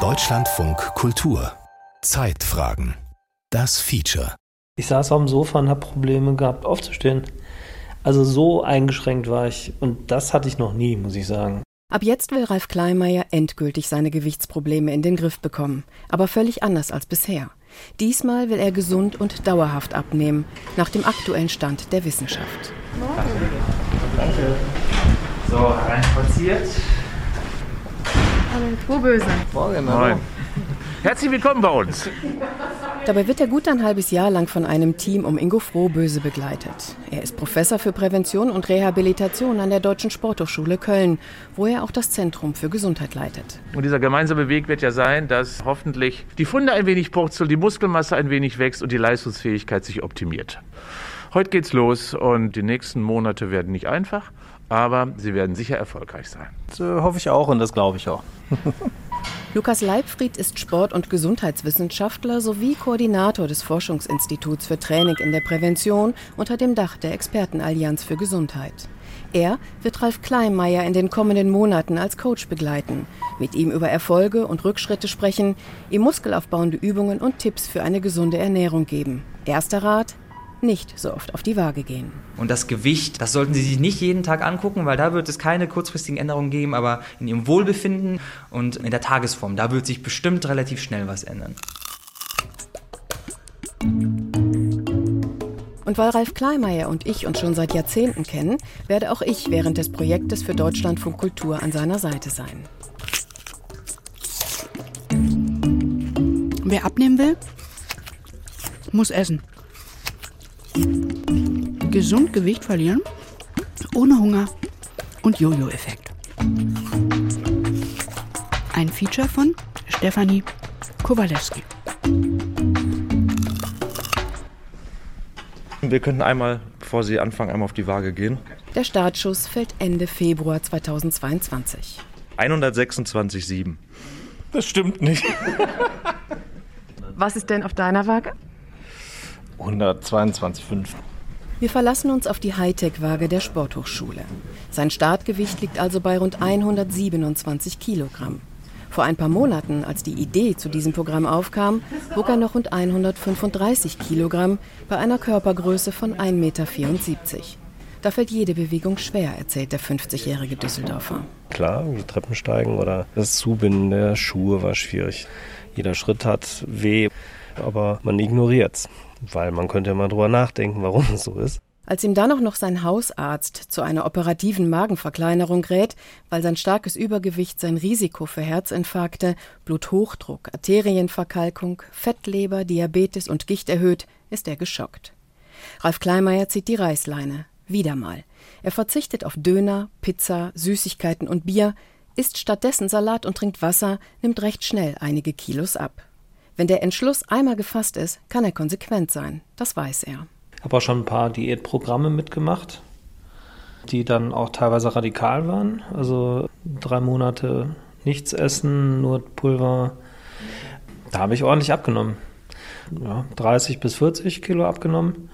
Deutschlandfunk Kultur Zeitfragen Das Feature Ich saß auf dem Sofa und habe Probleme gehabt aufzustehen. Also so eingeschränkt war ich und das hatte ich noch nie, muss ich sagen. Ab jetzt will Ralf Kleinmeier endgültig seine Gewichtsprobleme in den Griff bekommen, aber völlig anders als bisher. Diesmal will er gesund und dauerhaft abnehmen, nach dem aktuellen Stand der Wissenschaft. Danke. So, hereinspaziert. Hallo, Proböse. Morgen, Moin. Herzlich willkommen bei uns. Dabei wird er gut ein halbes Jahr lang von einem Team um Ingo Frohböse begleitet. Er ist Professor für Prävention und Rehabilitation an der Deutschen Sporthochschule Köln, wo er auch das Zentrum für Gesundheit leitet. Und dieser gemeinsame Weg wird ja sein, dass hoffentlich die Funde ein wenig purzeln, die Muskelmasse ein wenig wächst und die Leistungsfähigkeit sich optimiert. Heute geht's los und die nächsten Monate werden nicht einfach, aber sie werden sicher erfolgreich sein. Das äh, hoffe ich auch und das glaube ich auch. Lukas Leibfried ist Sport- und Gesundheitswissenschaftler sowie Koordinator des Forschungsinstituts für Training in der Prävention unter dem Dach der Expertenallianz für Gesundheit. Er wird Ralf Kleinmeier in den kommenden Monaten als Coach begleiten, mit ihm über Erfolge und Rückschritte sprechen, ihm muskelaufbauende Übungen und Tipps für eine gesunde Ernährung geben. Erster Rat, nicht so oft auf die Waage gehen. Und das Gewicht, das sollten Sie sich nicht jeden Tag angucken, weil da wird es keine kurzfristigen Änderungen geben, aber in Ihrem Wohlbefinden und in der Tagesform, da wird sich bestimmt relativ schnell was ändern. Und weil Ralf Kleinmeier und ich uns schon seit Jahrzehnten kennen, werde auch ich während des Projektes für Deutschlandfunk Kultur an seiner Seite sein. Wer abnehmen will, muss essen. Gesund Gewicht verlieren, ohne Hunger und Jojo-Effekt. Ein Feature von Stefanie Kowalewski. Wir könnten einmal, bevor Sie anfangen, einmal auf die Waage gehen. Der Startschuss fällt Ende Februar 2022. 126,7. Das stimmt nicht. Was ist denn auf deiner Waage? 122,5. Wir verlassen uns auf die Hightech-Waage der Sporthochschule. Sein Startgewicht liegt also bei rund 127 Kilogramm. Vor ein paar Monaten, als die Idee zu diesem Programm aufkam, wog er noch rund 135 Kilogramm bei einer Körpergröße von 1,74 Meter. Da fällt jede Bewegung schwer, erzählt der 50-jährige Düsseldorfer. Klar, die Treppen steigen oder das Zubinden der Schuhe war schwierig. Jeder Schritt hat weh, aber man ignoriert's, weil man könnte ja mal drüber nachdenken, warum es so ist. Als ihm dann auch noch sein Hausarzt zu einer operativen Magenverkleinerung rät, weil sein starkes Übergewicht sein Risiko für Herzinfarkte, Bluthochdruck, Arterienverkalkung, Fettleber, Diabetes und Gicht erhöht, ist er geschockt. Ralf Kleinmeier zieht die Reißleine. Wieder mal. Er verzichtet auf Döner, Pizza, Süßigkeiten und Bier, isst stattdessen Salat und trinkt Wasser, nimmt recht schnell einige Kilos ab. Wenn der Entschluss einmal gefasst ist, kann er konsequent sein. Das weiß er. Ich habe auch schon ein paar Diätprogramme mitgemacht, die dann auch teilweise radikal waren. Also drei Monate nichts essen, nur Pulver. Da habe ich ordentlich abgenommen. Ja, 30 bis 40 Kilo abgenommen.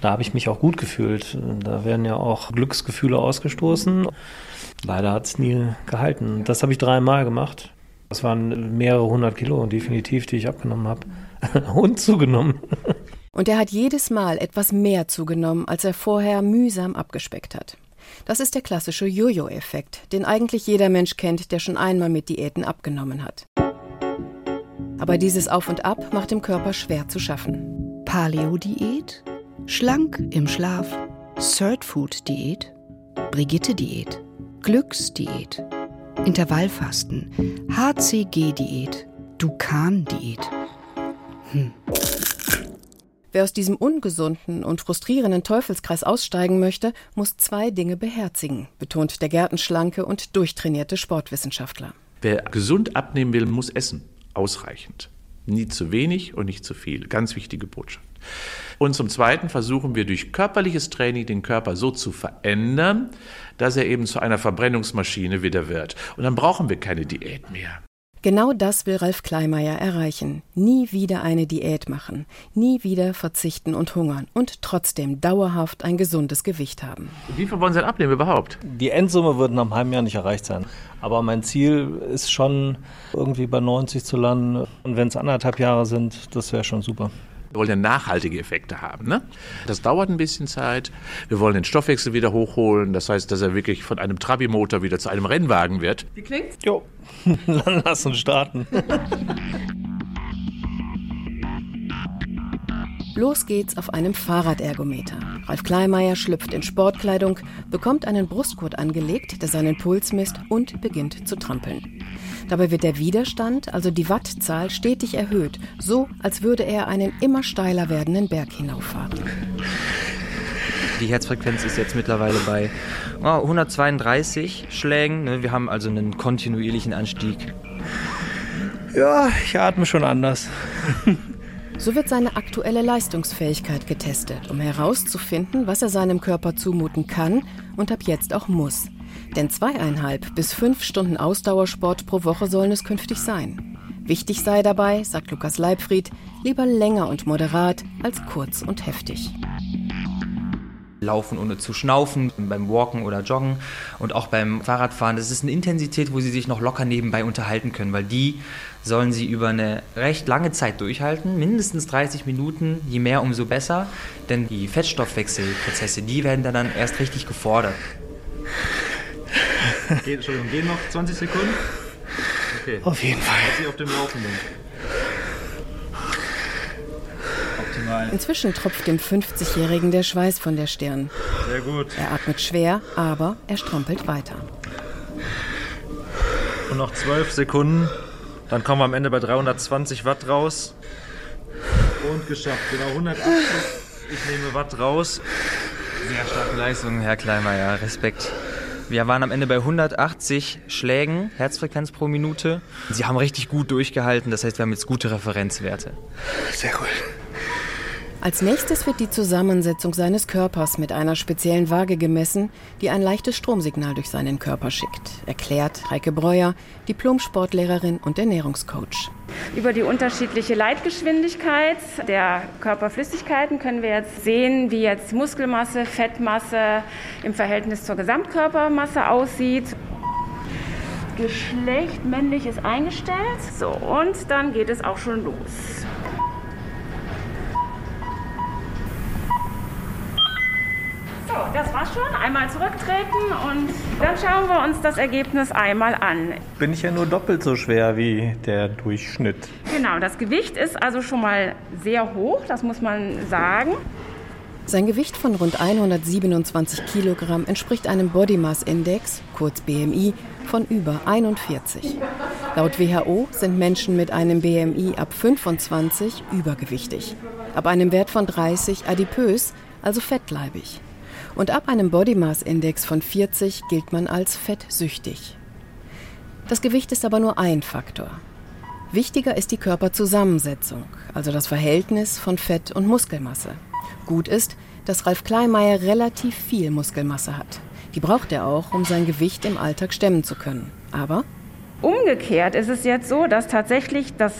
Da habe ich mich auch gut gefühlt. Da werden ja auch Glücksgefühle ausgestoßen. Leider hat es nie gehalten. Das habe ich dreimal gemacht. Das waren mehrere hundert Kilo definitiv, die ich abgenommen habe. Und zugenommen. Und er hat jedes Mal etwas mehr zugenommen, als er vorher mühsam abgespeckt hat. Das ist der klassische Jojo-Effekt, den eigentlich jeder Mensch kennt, der schon einmal mit Diäten abgenommen hat. Aber dieses Auf und Ab macht dem Körper schwer zu schaffen. Paleo-Diät, schlank im Schlaf, Third-Food-Diät, Brigitte-Diät, Glücksdiät, Intervallfasten, HCG-Diät, Dukan-Diät. Hm. Wer aus diesem ungesunden und frustrierenden Teufelskreis aussteigen möchte, muss zwei Dinge beherzigen, betont der gärtenschlanke und durchtrainierte Sportwissenschaftler. Wer gesund abnehmen will, muss essen. Ausreichend. Nie zu wenig und nicht zu viel. Ganz wichtige Botschaft. Und zum Zweiten versuchen wir durch körperliches Training den Körper so zu verändern, dass er eben zu einer Verbrennungsmaschine wieder wird. Und dann brauchen wir keine Diät mehr. Genau das will Ralf Kleimeyer erreichen. Nie wieder eine Diät machen, nie wieder verzichten und hungern und trotzdem dauerhaft ein gesundes Gewicht haben. Wie viel wollen Sie denn abnehmen überhaupt? Die Endssumme wird nach einem halben Jahr nicht erreicht sein. Aber mein Ziel ist schon, irgendwie bei 90 zu landen. Und wenn es anderthalb Jahre sind, das wäre schon super. Wir wollen ja nachhaltige Effekte haben. Ne? Das dauert ein bisschen Zeit. Wir wollen den Stoffwechsel wieder hochholen. Das heißt, dass er wirklich von einem Trabi-Motor wieder zu einem Rennwagen wird. Wie klingt's? Jo, dann lass uns starten. Los geht's auf einem Fahrradergometer. Ralf Kleimeyer schlüpft in Sportkleidung, bekommt einen Brustgurt angelegt, der seinen Puls misst und beginnt zu trampeln. Dabei wird der Widerstand, also die Wattzahl, stetig erhöht, so als würde er einen immer steiler werdenden Berg hinauffahren. Die Herzfrequenz ist jetzt mittlerweile bei oh, 132 Schlägen. Ne? Wir haben also einen kontinuierlichen Anstieg. Ja, ich atme schon anders. So wird seine aktuelle Leistungsfähigkeit getestet, um herauszufinden, was er seinem Körper zumuten kann und ab jetzt auch muss. Denn zweieinhalb bis fünf Stunden Ausdauersport pro Woche sollen es künftig sein. Wichtig sei dabei, sagt Lukas Leibfried, lieber länger und moderat als kurz und heftig. Laufen ohne zu schnaufen, beim Walken oder Joggen und auch beim Fahrradfahren. Das ist eine Intensität, wo Sie sich noch locker nebenbei unterhalten können, weil die sollen Sie über eine recht lange Zeit durchhalten, mindestens 30 Minuten, je mehr, umso besser, denn die Fettstoffwechselprozesse, die werden dann erst richtig gefordert. Geht, Entschuldigung, gehen noch 20 Sekunden? Okay. Auf jeden Fall. Auf dem Laufenden. Inzwischen tropft dem 50-Jährigen der Schweiß von der Stirn. Sehr gut. Er atmet schwer, aber er strampelt weiter. Und noch 12 Sekunden. Dann kommen wir am Ende bei 320 Watt raus. Und geschafft. Genau 180. Ich nehme Watt raus. Sehr starke Leistung, Herr Kleimeyer. Respekt. Wir waren am Ende bei 180 Schlägen, Herzfrequenz pro Minute. Sie haben richtig gut durchgehalten, das heißt, wir haben jetzt gute Referenzwerte. Sehr gut. Als nächstes wird die Zusammensetzung seines Körpers mit einer speziellen Waage gemessen, die ein leichtes Stromsignal durch seinen Körper schickt, erklärt Heike Breuer, Diplom-Sportlehrerin und Ernährungscoach. Über die unterschiedliche Leitgeschwindigkeit der Körperflüssigkeiten können wir jetzt sehen, wie jetzt Muskelmasse, Fettmasse im Verhältnis zur Gesamtkörpermasse aussieht. Geschlecht männlich ist eingestellt. So, und dann geht es auch schon los. So, das war's schon. Einmal zurücktreten und dann schauen wir uns das Ergebnis einmal an. Bin ich ja nur doppelt so schwer wie der Durchschnitt. Genau, das Gewicht ist also schon mal sehr hoch, das muss man sagen. Sein Gewicht von rund 127 Kilogramm entspricht einem Body Mass Index, kurz BMI, von über 41. Laut WHO sind Menschen mit einem BMI ab 25 übergewichtig, ab einem Wert von 30 adipös, also fettleibig. Und ab einem Body Mass Index von 40 gilt man als fettsüchtig. Das Gewicht ist aber nur ein Faktor. Wichtiger ist die Körperzusammensetzung, also das Verhältnis von Fett und Muskelmasse. Gut ist, dass Ralf Kleimeyer relativ viel Muskelmasse hat. Die braucht er auch, um sein Gewicht im Alltag stemmen zu können. Aber Umgekehrt ist es jetzt so, dass tatsächlich das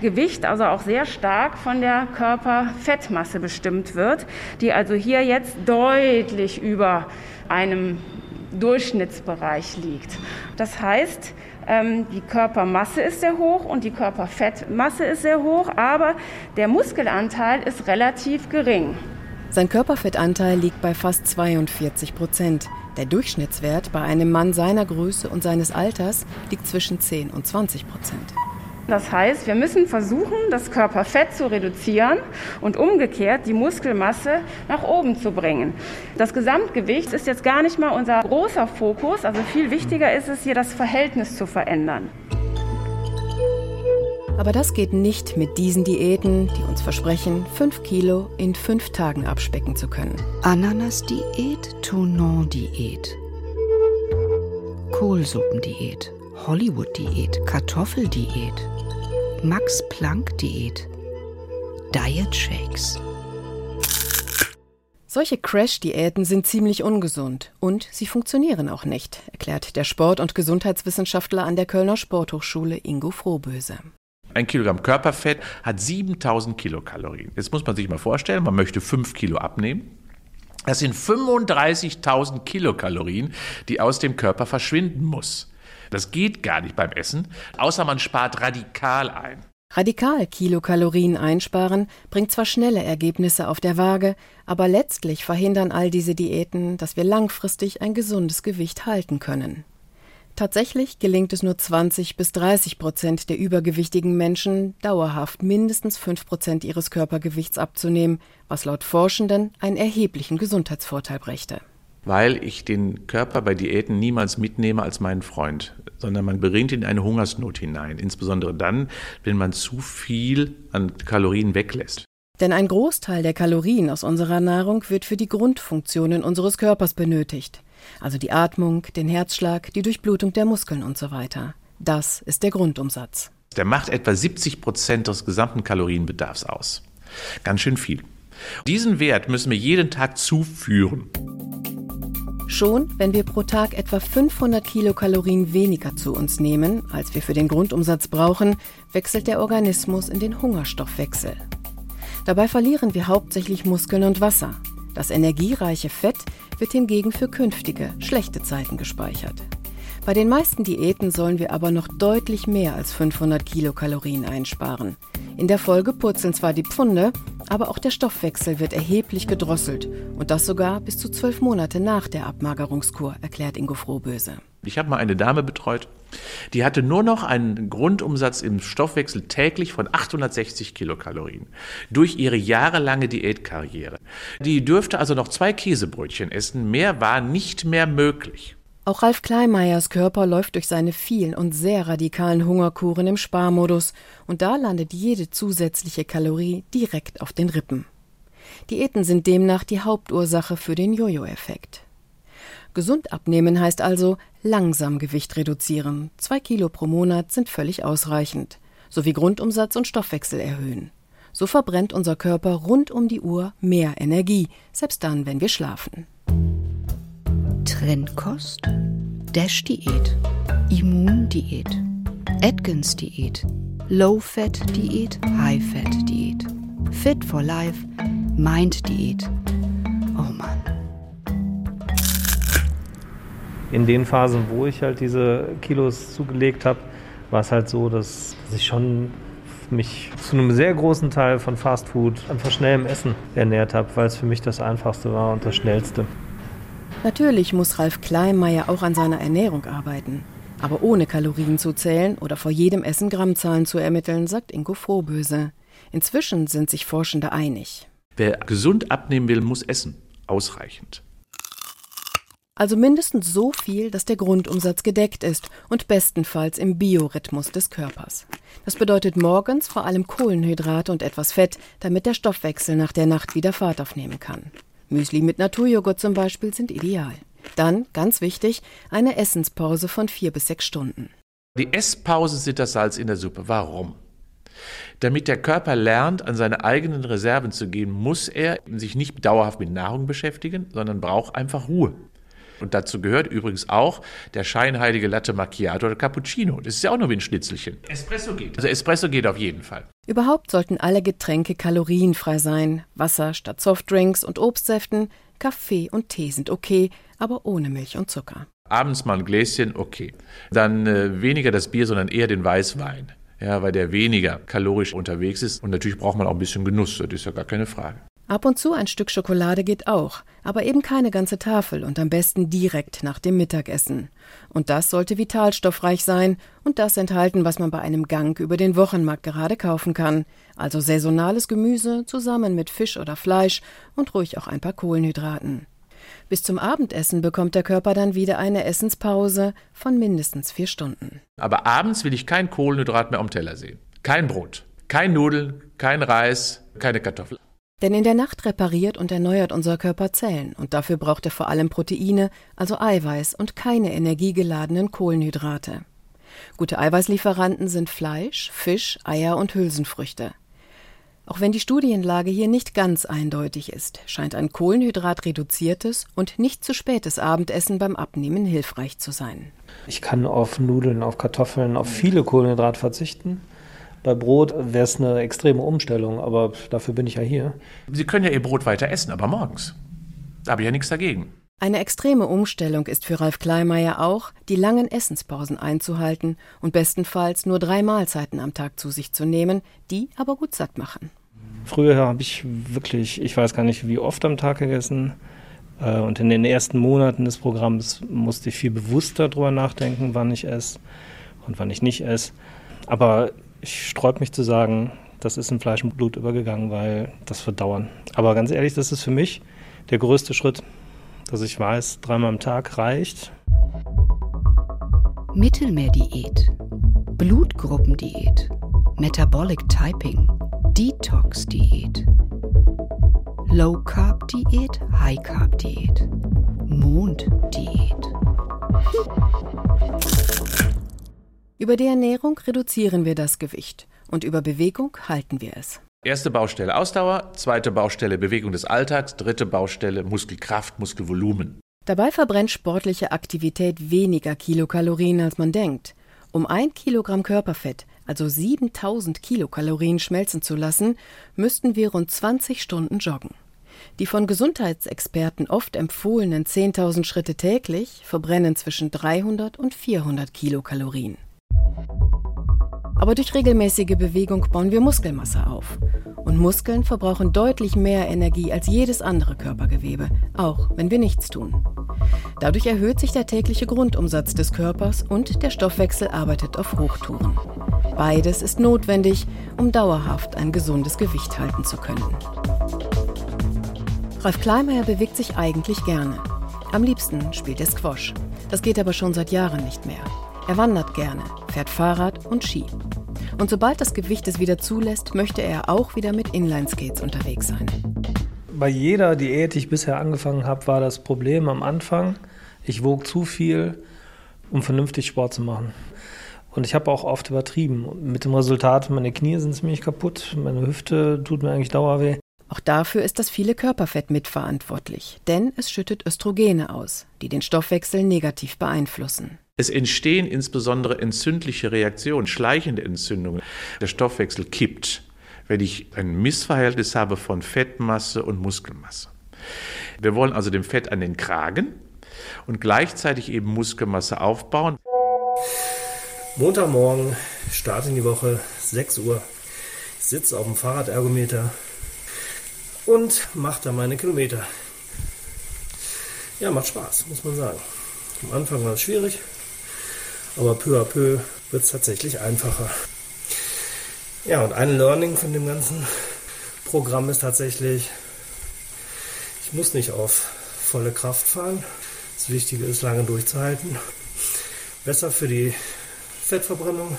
Gewicht also auch sehr stark von der Körperfettmasse bestimmt wird, die also hier jetzt deutlich über einem Durchschnittsbereich liegt. Das heißt, ähm, die Körpermasse ist sehr hoch und die Körperfettmasse ist sehr hoch, aber der Muskelanteil ist relativ gering. sein Körperfettanteil liegt bei fast 42 Prozent. Der Durchschnittswert bei einem Mann seiner Größe und seines Alters liegt zwischen 10 und 20 Prozent. Das heißt, wir müssen versuchen, das Körperfett zu reduzieren und umgekehrt die Muskelmasse nach oben zu bringen. Das Gesamtgewicht ist jetzt gar nicht mal unser großer Fokus, also viel wichtiger ist es hier, das Verhältnis zu verändern. Aber das geht nicht mit diesen Diäten, die uns versprechen, 5 Kilo in 5 Tagen abspecken zu können. Ananas-Diät, Tournon-Diät, Kohlsuppendiät, Hollywood-Diät, Kartoffeldiät, Max-Planck-Diät, Diet Shakes. Solche Crash-Diäten sind ziemlich ungesund und sie funktionieren auch nicht, erklärt der Sport- und Gesundheitswissenschaftler an der Kölner Sporthochschule Ingo Frohböse. Ein Kilogramm Körperfett hat 7000 Kilokalorien. Jetzt muss man sich mal vorstellen, man möchte 5 Kilo abnehmen. Das sind 35.000 Kilokalorien, die aus dem Körper verschwinden muss. Das geht gar nicht beim Essen, außer man spart radikal ein. Radikal Kilokalorien einsparen bringt zwar schnelle Ergebnisse auf der Waage, aber letztlich verhindern all diese Diäten, dass wir langfristig ein gesundes Gewicht halten können. Tatsächlich gelingt es nur 20 bis 30 Prozent der übergewichtigen Menschen, dauerhaft mindestens 5 Prozent ihres Körpergewichts abzunehmen, was laut Forschenden einen erheblichen Gesundheitsvorteil brächte. Weil ich den Körper bei Diäten niemals mitnehme als meinen Freund, sondern man bringt ihn in eine Hungersnot hinein, insbesondere dann, wenn man zu viel an Kalorien weglässt. Denn ein Großteil der Kalorien aus unserer Nahrung wird für die Grundfunktionen unseres Körpers benötigt also die Atmung, den Herzschlag, die Durchblutung der Muskeln und so weiter. Das ist der Grundumsatz. Der macht etwa 70 Prozent des gesamten Kalorienbedarfs aus. Ganz schön viel. Diesen Wert müssen wir jeden Tag zuführen. Schon wenn wir pro Tag etwa 500 Kilokalorien weniger zu uns nehmen, als wir für den Grundumsatz brauchen, wechselt der Organismus in den Hungerstoffwechsel. Dabei verlieren wir hauptsächlich Muskeln und Wasser. Das energiereiche Fett wird hingegen für künftige, schlechte Zeiten gespeichert. Bei den meisten Diäten sollen wir aber noch deutlich mehr als 500 Kilokalorien einsparen. In der Folge purzeln zwar die Pfunde, aber auch der Stoffwechsel wird erheblich gedrosselt und das sogar bis zu zwölf Monate nach der Abmagerungskur, erklärt Ingo Frohböse. Ich habe mal eine Dame betreut, die hatte nur noch einen Grundumsatz im Stoffwechsel täglich von 860 Kilokalorien durch ihre jahrelange Diätkarriere. Die dürfte also noch zwei Käsebrötchen essen, mehr war nicht mehr möglich. Auch Ralf Kleinmeiers Körper läuft durch seine vielen und sehr radikalen Hungerkuren im Sparmodus und da landet jede zusätzliche Kalorie direkt auf den Rippen. Diäten sind demnach die Hauptursache für den Jojo-Effekt. Gesund abnehmen heißt also langsam Gewicht reduzieren. Zwei Kilo pro Monat sind völlig ausreichend. Sowie Grundumsatz und Stoffwechsel erhöhen. So verbrennt unser Körper rund um die Uhr mehr Energie, selbst dann, wenn wir schlafen. Trendkost, Dash-Diät, Immundiät, Atkins-Diät, Low-Fat-Diät, High-Fat-Diät, Fit for Life, Mind-Diät. Oh Mann. In den Phasen, wo ich halt diese Kilos zugelegt habe, war es halt so, dass ich schon mich zu einem sehr großen Teil von Fastfood einfach schnellem Essen ernährt habe, weil es für mich das Einfachste war und das Schnellste. Natürlich muss Ralf Kleinmeier auch an seiner Ernährung arbeiten. Aber ohne Kalorien zu zählen oder vor jedem Essen Grammzahlen zu ermitteln, sagt Ingo Frohböse. Inzwischen sind sich Forschende einig. Wer gesund abnehmen will, muss essen. Ausreichend. Also mindestens so viel, dass der Grundumsatz gedeckt ist und bestenfalls im Biorhythmus des Körpers. Das bedeutet morgens vor allem Kohlenhydrate und etwas Fett, damit der Stoffwechsel nach der Nacht wieder Fahrt aufnehmen kann. Müsli mit Naturjoghurt zum Beispiel sind ideal. Dann, ganz wichtig, eine Essenspause von vier bis sechs Stunden. Die Esspausen sind das Salz in der Suppe. Warum? Damit der Körper lernt, an seine eigenen Reserven zu gehen, muss er sich nicht dauerhaft mit Nahrung beschäftigen, sondern braucht einfach Ruhe. Und dazu gehört übrigens auch der scheinheilige Latte Macchiato oder Cappuccino. Das ist ja auch nur wie ein Schnitzelchen. Espresso geht. Also Espresso geht auf jeden Fall. Überhaupt sollten alle Getränke kalorienfrei sein. Wasser statt Softdrinks und Obstsäften, Kaffee und Tee sind okay, aber ohne Milch und Zucker. Abends mal ein Gläschen, okay. Dann äh, weniger das Bier, sondern eher den Weißwein. Ja, weil der weniger kalorisch unterwegs ist. Und natürlich braucht man auch ein bisschen Genuss, das ist ja gar keine Frage. Ab und zu ein Stück Schokolade geht auch, aber eben keine ganze Tafel und am besten direkt nach dem Mittagessen. Und das sollte vitalstoffreich sein und das enthalten, was man bei einem Gang über den Wochenmarkt gerade kaufen kann. Also saisonales Gemüse zusammen mit Fisch oder Fleisch und ruhig auch ein paar Kohlenhydraten. Bis zum Abendessen bekommt der Körper dann wieder eine Essenspause von mindestens vier Stunden. Aber abends will ich kein Kohlenhydrat mehr am Teller sehen. Kein Brot, kein Nudeln, kein Reis, keine Kartoffeln. Denn in der Nacht repariert und erneuert unser Körper Zellen und dafür braucht er vor allem Proteine, also Eiweiß und keine energiegeladenen Kohlenhydrate. Gute Eiweißlieferanten sind Fleisch, Fisch, Eier und Hülsenfrüchte. Auch wenn die Studienlage hier nicht ganz eindeutig ist, scheint ein kohlenhydratreduziertes und nicht zu spätes Abendessen beim Abnehmen hilfreich zu sein. Ich kann auf Nudeln, auf Kartoffeln, auf viele Kohlenhydrate verzichten. Bei Brot wäre es eine extreme Umstellung, aber dafür bin ich ja hier. Sie können ja Ihr Brot weiter essen, aber morgens. Da habe ich ja nichts dagegen. Eine extreme Umstellung ist für Ralf Kleimeyer auch, die langen Essenspausen einzuhalten und bestenfalls nur drei Mahlzeiten am Tag zu sich zu nehmen, die aber gut satt machen. Früher habe ich wirklich, ich weiß gar nicht, wie oft am Tag gegessen. Äh, und in den ersten Monaten des Programms musste ich viel bewusster darüber nachdenken, wann ich esse und wann ich nicht esse. Aber ich sträube mich zu sagen, das ist in Fleisch und Blut übergegangen, weil das wird dauern. Aber ganz ehrlich, das ist für mich der größte Schritt, dass ich weiß, dreimal am Tag reicht. Mittelmeerdiät, Blutgruppendiät, Metabolic Typing, Detox-Diät, Low-Carb-Diät, High-Carb-Diät, Mond-Diät. Über die Ernährung reduzieren wir das Gewicht und über Bewegung halten wir es. Erste Baustelle Ausdauer, zweite Baustelle Bewegung des Alltags, dritte Baustelle Muskelkraft, Muskelvolumen. Dabei verbrennt sportliche Aktivität weniger Kilokalorien, als man denkt. Um ein Kilogramm Körperfett, also 7000 Kilokalorien, schmelzen zu lassen, müssten wir rund 20 Stunden joggen. Die von Gesundheitsexperten oft empfohlenen 10.000 Schritte täglich verbrennen zwischen 300 und 400 Kilokalorien. Aber durch regelmäßige Bewegung bauen wir Muskelmasse auf. Und Muskeln verbrauchen deutlich mehr Energie als jedes andere Körpergewebe, auch wenn wir nichts tun. Dadurch erhöht sich der tägliche Grundumsatz des Körpers und der Stoffwechsel arbeitet auf Hochtouren. Beides ist notwendig, um dauerhaft ein gesundes Gewicht halten zu können. Ralf Kleimeyer bewegt sich eigentlich gerne. Am liebsten spielt er Squash. Das geht aber schon seit Jahren nicht mehr. Er wandert gerne, fährt Fahrrad und Ski. Und sobald das Gewicht es wieder zulässt, möchte er auch wieder mit Inlineskates unterwegs sein. Bei jeder Diät, die ich bisher angefangen habe, war das Problem am Anfang, ich wog zu viel, um vernünftig Sport zu machen. Und ich habe auch oft übertrieben. Mit dem Resultat, meine Knie sind ziemlich kaputt, meine Hüfte tut mir eigentlich Dauerweh. Auch dafür ist das viele Körperfett mitverantwortlich, denn es schüttet Östrogene aus, die den Stoffwechsel negativ beeinflussen. Es entstehen insbesondere entzündliche Reaktionen, schleichende Entzündungen. Der Stoffwechsel kippt, wenn ich ein Missverhältnis habe von Fettmasse und Muskelmasse. Wir wollen also dem Fett an den Kragen und gleichzeitig eben Muskelmasse aufbauen. Montagmorgen, Start in die Woche, 6 Uhr. Ich sitze auf dem Fahrradergometer und mache da meine Kilometer. Ja, macht Spaß, muss man sagen. Am Anfang war es schwierig, aber peu à peu wird es tatsächlich einfacher. Ja, und ein Learning von dem ganzen Programm ist tatsächlich, ich muss nicht auf volle Kraft fahren. Das Wichtige ist, lange durchzuhalten. Besser für die Fettverbrennung,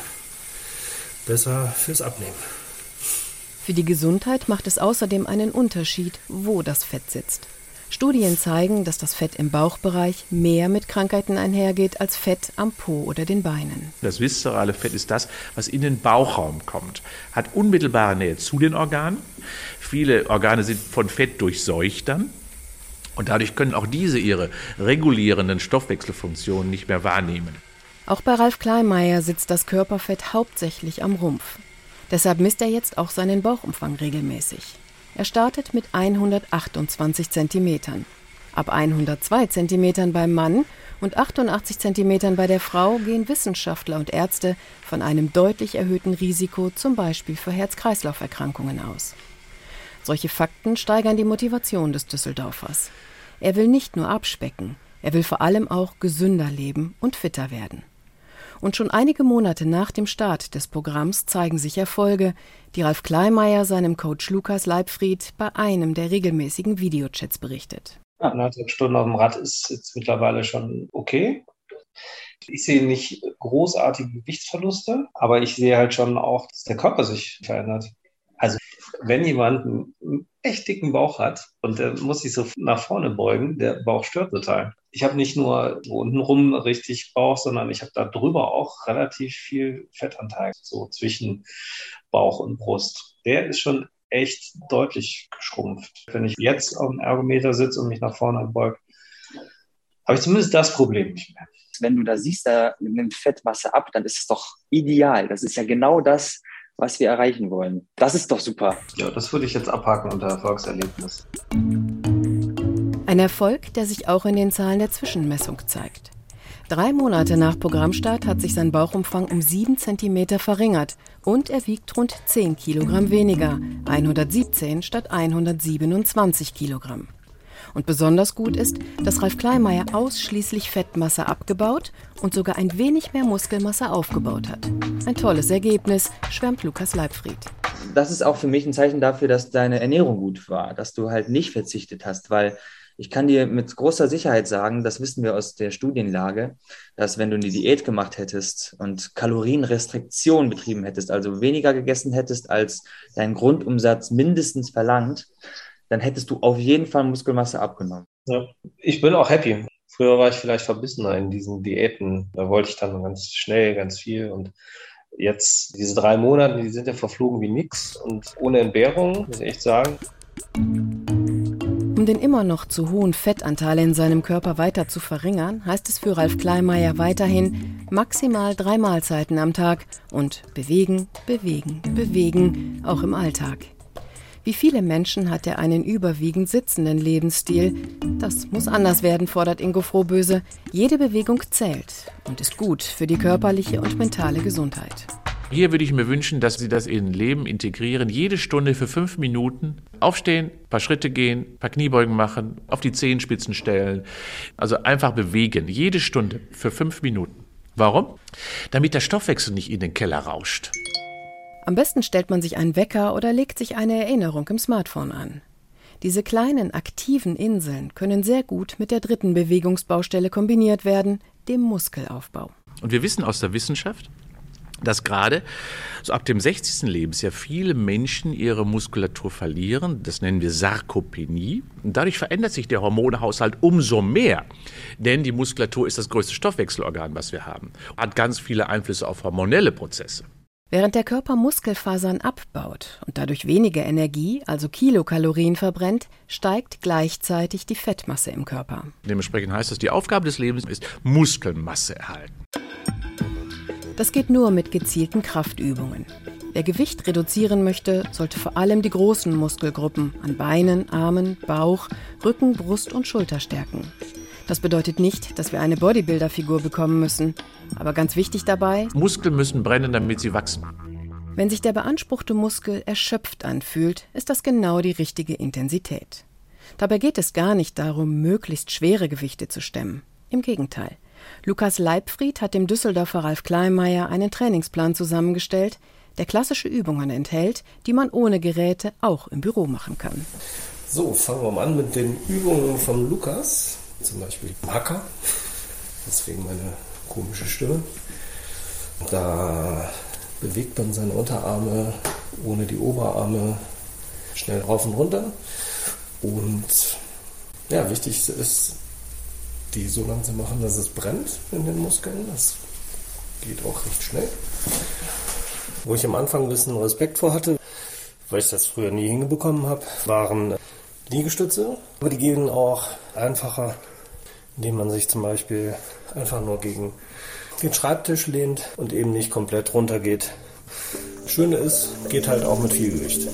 besser fürs Abnehmen. Für die Gesundheit macht es außerdem einen Unterschied, wo das Fett sitzt. Studien zeigen, dass das Fett im Bauchbereich mehr mit Krankheiten einhergeht als Fett am Po oder den Beinen. Das viszerale Fett ist das, was in den Bauchraum kommt, hat unmittelbare Nähe zu den Organen. Viele Organe sind von Fett durchseucht dann. Und dadurch können auch diese ihre regulierenden Stoffwechselfunktionen nicht mehr wahrnehmen. Auch bei Ralf Kleinmeier sitzt das Körperfett hauptsächlich am Rumpf. Deshalb misst er jetzt auch seinen Bauchumfang regelmäßig. Er startet mit 128 cm. Ab 102 cm beim Mann und 88 cm bei der Frau gehen Wissenschaftler und Ärzte von einem deutlich erhöhten Risiko zum Beispiel für Herz-Kreislauf-Erkrankungen aus. Solche Fakten steigern die Motivation des Düsseldorfers. Er will nicht nur abspecken, er will vor allem auch gesünder leben und fitter werden. Und schon einige Monate nach dem Start des Programms zeigen sich Erfolge, die Ralf Kleimeyer seinem Coach Lukas Leibfried bei einem der regelmäßigen Videochats berichtet. Anderthalb Stunden auf dem Rad ist jetzt mittlerweile schon okay. Ich sehe nicht großartige Gewichtsverluste, aber ich sehe halt schon auch, dass der Körper sich verändert. Wenn jemand einen echt dicken Bauch hat und der muss sich so nach vorne beugen, der Bauch stört total. Ich habe nicht nur untenrum richtig Bauch, sondern ich habe da drüber auch relativ viel Fettanteil, so zwischen Bauch und Brust. Der ist schon echt deutlich geschrumpft. Wenn ich jetzt auf dem Ergometer sitze und mich nach vorne beuge, habe ich zumindest das Problem nicht mehr. Wenn du da siehst, da nimmt Fettmasse ab, dann ist es doch ideal. Das ist ja genau das, was wir erreichen wollen. Das ist doch super. Ja, das würde ich jetzt abhaken unter Erfolgserlebnis. Ein Erfolg, der sich auch in den Zahlen der Zwischenmessung zeigt. Drei Monate nach Programmstart hat sich sein Bauchumfang um sieben Zentimeter verringert und er wiegt rund 10 Kilogramm weniger, 117 statt 127 Kilogramm. Und besonders gut ist, dass Ralf Kleinmeier ausschließlich Fettmasse abgebaut und sogar ein wenig mehr Muskelmasse aufgebaut hat. Ein tolles Ergebnis, schwärmt Lukas Leibfried. Das ist auch für mich ein Zeichen dafür, dass deine Ernährung gut war, dass du halt nicht verzichtet hast, weil ich kann dir mit großer Sicherheit sagen, das wissen wir aus der Studienlage, dass wenn du eine Diät gemacht hättest und Kalorienrestriktion betrieben hättest, also weniger gegessen hättest, als dein Grundumsatz mindestens verlangt, dann hättest du auf jeden Fall Muskelmasse abgenommen. Ja, ich bin auch happy. Früher war ich vielleicht verbissener in diesen Diäten. Da wollte ich dann ganz schnell, ganz viel. Und jetzt, diese drei Monate, die sind ja verflogen wie nix und ohne Entbehrung, muss ich echt sagen. Um den immer noch zu hohen Fettanteil in seinem Körper weiter zu verringern, heißt es für Ralf Kleinmeier weiterhin maximal drei Mahlzeiten am Tag und bewegen, bewegen, bewegen, auch im Alltag. Wie viele Menschen hat er einen überwiegend sitzenden Lebensstil? Das muss anders werden, fordert Ingo Frohböse. Jede Bewegung zählt und ist gut für die körperliche und mentale Gesundheit. Hier würde ich mir wünschen, dass Sie das in Leben integrieren. Jede Stunde für fünf Minuten aufstehen, paar Schritte gehen, paar Kniebeugen machen, auf die Zehenspitzen stellen. Also einfach bewegen. Jede Stunde für fünf Minuten. Warum? Damit der Stoffwechsel nicht in den Keller rauscht. Am besten stellt man sich einen Wecker oder legt sich eine Erinnerung im Smartphone an. Diese kleinen aktiven Inseln können sehr gut mit der dritten Bewegungsbaustelle kombiniert werden, dem Muskelaufbau. Und wir wissen aus der Wissenschaft, dass gerade so ab dem 60. Lebensjahr viele Menschen ihre Muskulatur verlieren. Das nennen wir Sarkopenie. Und dadurch verändert sich der Hormonhaushalt umso mehr. Denn die Muskulatur ist das größte Stoffwechselorgan, was wir haben. Hat ganz viele Einflüsse auf hormonelle Prozesse. Während der Körper Muskelfasern abbaut und dadurch weniger Energie, also Kilokalorien verbrennt, steigt gleichzeitig die Fettmasse im Körper. Dementsprechend heißt das, die Aufgabe des Lebens ist Muskelmasse erhalten. Das geht nur mit gezielten Kraftübungen. Wer Gewicht reduzieren möchte, sollte vor allem die großen Muskelgruppen an Beinen, Armen, Bauch, Rücken, Brust und Schulter stärken. Das bedeutet nicht, dass wir eine Bodybuilder-Figur bekommen müssen. Aber ganz wichtig dabei: Muskeln müssen brennen, damit sie wachsen. Wenn sich der beanspruchte Muskel erschöpft anfühlt, ist das genau die richtige Intensität. Dabei geht es gar nicht darum, möglichst schwere Gewichte zu stemmen. Im Gegenteil. Lukas Leibfried hat dem Düsseldorfer Ralf Kleinmeier einen Trainingsplan zusammengestellt, der klassische Übungen enthält, die man ohne Geräte auch im Büro machen kann. So, fangen wir mal an mit den Übungen von Lukas zum Beispiel Hacker, deswegen meine komische Stimme. Da bewegt man seine Unterarme ohne die Oberarme schnell rauf und runter. Und ja, wichtig ist, die so lang zu machen, dass es brennt in den Muskeln. Das geht auch recht schnell. Wo ich am Anfang ein bisschen Respekt vor hatte, weil ich das früher nie hingebekommen habe, waren Liegestütze. Aber die gehen auch einfacher indem man sich zum Beispiel einfach nur gegen den Schreibtisch lehnt und eben nicht komplett runtergeht. Das Schöne ist, geht halt auch mit viel Gewicht.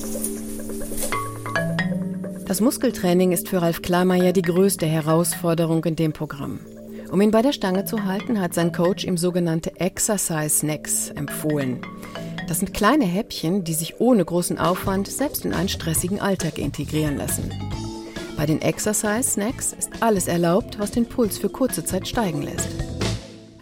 Das Muskeltraining ist für Ralf Klarmeier die größte Herausforderung in dem Programm. Um ihn bei der Stange zu halten, hat sein Coach ihm sogenannte Exercise Snacks empfohlen. Das sind kleine Häppchen, die sich ohne großen Aufwand selbst in einen stressigen Alltag integrieren lassen. Bei den Exercise Snacks ist alles erlaubt, was den Puls für kurze Zeit steigen lässt.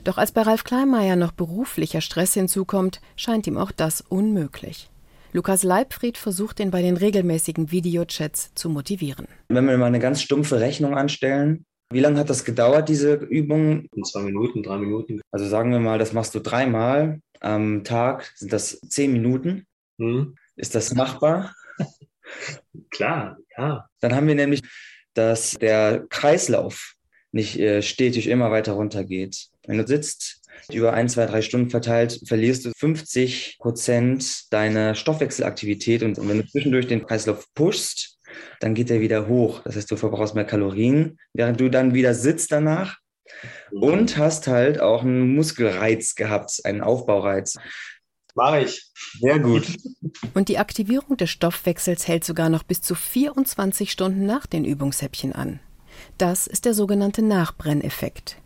Doch als bei Ralf Kleinmeier noch beruflicher Stress hinzukommt, scheint ihm auch das unmöglich. Lukas Leibfried versucht ihn bei den regelmäßigen Videochats zu motivieren. Wenn wir mal eine ganz stumpfe Rechnung anstellen, wie lange hat das gedauert, diese Übung? In zwei Minuten, drei Minuten. Also sagen wir mal, das machst du dreimal am Tag, sind das zehn Minuten. Hm. Ist das machbar? Klar, ja. Dann haben wir nämlich, dass der Kreislauf nicht äh, stetig immer weiter runter geht. Wenn du sitzt Über ein, zwei, drei Stunden verteilt verlierst du 50 Prozent deiner Stoffwechselaktivität und wenn du zwischendurch den Kreislauf pushst, dann geht er wieder hoch. Das heißt, du verbrauchst mehr Kalorien, während du dann wieder sitzt danach und hast halt auch einen Muskelreiz gehabt, einen Aufbaureiz. Mache ich. Sehr gut. Und die Aktivierung des Stoffwechsels hält sogar noch bis zu 24 Stunden nach den Übungshäppchen an. Das ist der sogenannte Nachbrenneffekt.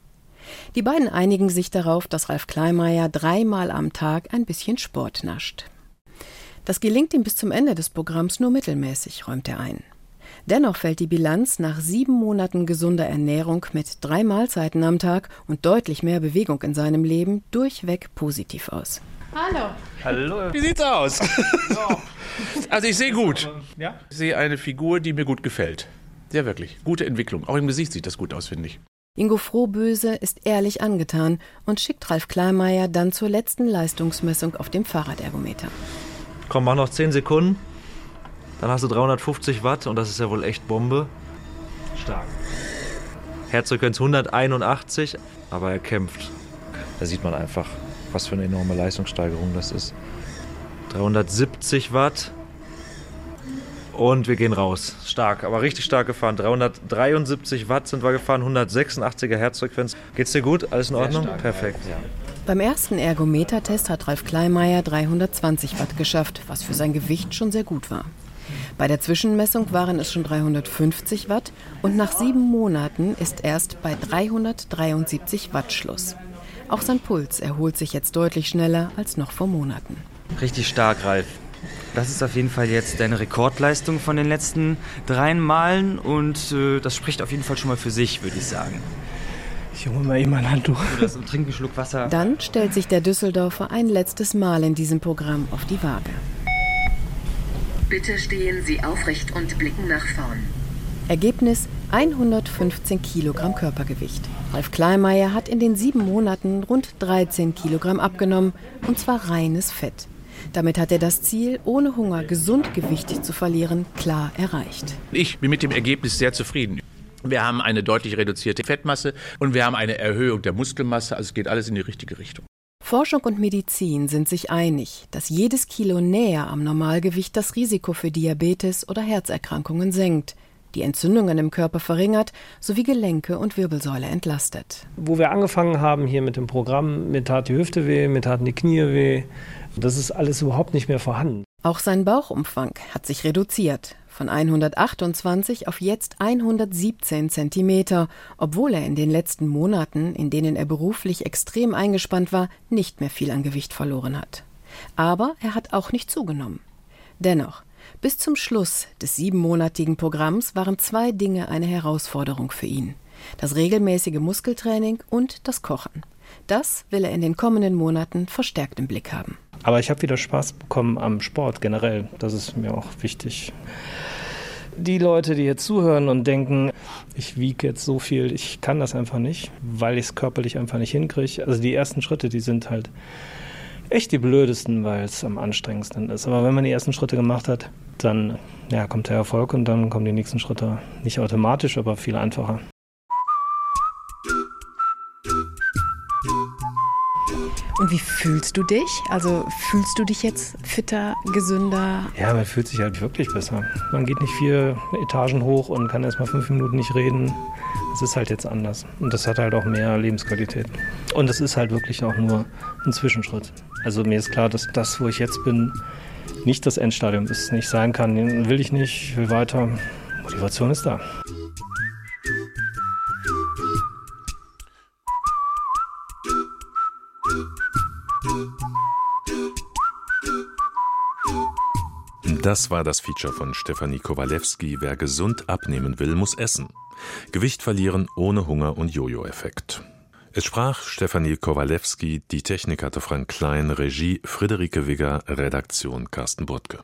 Die beiden einigen sich darauf, dass Ralf Kleinmeier dreimal am Tag ein bisschen Sport nascht. Das gelingt ihm bis zum Ende des Programms nur mittelmäßig, räumt er ein. Dennoch fällt die Bilanz nach sieben Monaten gesunder Ernährung mit drei Mahlzeiten am Tag und deutlich mehr Bewegung in seinem Leben durchweg positiv aus. Hallo. Hallo. Wie sieht's aus? Also ich sehe gut. Ja? Ich sehe eine Figur, die mir gut gefällt. Sehr wirklich. Gute Entwicklung. Auch im Gesicht sieht das gut aus, finde ich. Ingo Frohböse ist ehrlich angetan und schickt Ralf Kleinmeier dann zur letzten Leistungsmessung auf dem Fahrradergometer. Komm, mach noch 10 Sekunden. Dann hast du 350 Watt und das ist ja wohl echt Bombe. Stark. Herzfrequenz 181, aber er kämpft. Da sieht man einfach, was für eine enorme Leistungssteigerung das ist. 370 Watt. Und wir gehen raus. Stark, aber richtig stark gefahren. 373 Watt sind wir gefahren, 186er Herzfrequenz. Geht's dir gut? Alles in Ordnung? Perfekt. Ja. Beim ersten Ergometertest hat Ralf Kleinmeier 320 Watt geschafft, was für sein Gewicht schon sehr gut war. Bei der Zwischenmessung waren es schon 350 Watt und nach sieben Monaten ist erst bei 373 Watt Schluss. Auch sein Puls erholt sich jetzt deutlich schneller als noch vor Monaten. Richtig stark, Ralf. Das ist auf jeden Fall jetzt deine Rekordleistung von den letzten dreien Malen und äh, das spricht auf jeden Fall schon mal für sich, würde ich sagen. Ich hole mal eben mein Handtuch. Du das und trink einen Schluck Wasser. Dann stellt sich der Düsseldorfer ein letztes Mal in diesem Programm auf die Waage. Bitte stehen Sie aufrecht und blicken nach vorn. Ergebnis 115 Kilogramm Körpergewicht. Ralf Kleinmeier hat in den sieben Monaten rund 13 Kilogramm abgenommen, und zwar reines Fett. Damit hat er das Ziel, ohne Hunger gesund Gewicht zu verlieren, klar erreicht. Ich bin mit dem Ergebnis sehr zufrieden. Wir haben eine deutlich reduzierte Fettmasse und wir haben eine Erhöhung der Muskelmasse. Also es geht alles in die richtige Richtung. Forschung und Medizin sind sich einig, dass jedes Kilo näher am Normalgewicht das Risiko für Diabetes oder Herzerkrankungen senkt, die Entzündungen im Körper verringert sowie Gelenke und Wirbelsäule entlastet. Wo wir angefangen haben hier mit dem Programm, mir tat die Hüfte weh, mir taten die Knie weh. Das ist alles überhaupt nicht mehr vorhanden. Auch sein Bauchumfang hat sich reduziert, von 128 auf jetzt 117 Zentimeter, obwohl er in den letzten Monaten, in denen er beruflich extrem eingespannt war, nicht mehr viel an Gewicht verloren hat. Aber er hat auch nicht zugenommen. Dennoch, bis zum Schluss des siebenmonatigen Programms waren zwei Dinge eine Herausforderung für ihn. Das regelmäßige Muskeltraining und das Kochen. Das will er in den kommenden Monaten verstärkt im Blick haben. Aber ich habe wieder Spaß bekommen am Sport generell. Das ist mir auch wichtig. Die Leute, die jetzt zuhören und denken, ich wiege jetzt so viel, ich kann das einfach nicht, weil ich es körperlich einfach nicht hinkriege. Also die ersten Schritte, die sind halt echt die blödesten, weil es am anstrengendsten ist. Aber wenn man die ersten Schritte gemacht hat, dann ja, kommt der Erfolg und dann kommen die nächsten Schritte nicht automatisch, aber viel einfacher. Und wie fühlst du dich? Also fühlst du dich jetzt fitter, gesünder? Ja, man fühlt sich halt wirklich besser. Man geht nicht vier Etagen hoch und kann erst mal fünf Minuten nicht reden. Es ist halt jetzt anders. Und das hat halt auch mehr Lebensqualität. Und es ist halt wirklich auch nur ein Zwischenschritt. Also mir ist klar, dass das, wo ich jetzt bin, nicht das Endstadium ist, nicht sein kann. Will ich nicht, ich will weiter. Motivation ist da. Das war das Feature von Stefanie Kowalewski. Wer gesund abnehmen will, muss essen. Gewicht verlieren ohne Hunger und Jojo-Effekt. Es sprach Stefanie Kowalewski, die Technik hatte Frank Klein, Regie Friederike Wigger, Redaktion Carsten Burtke.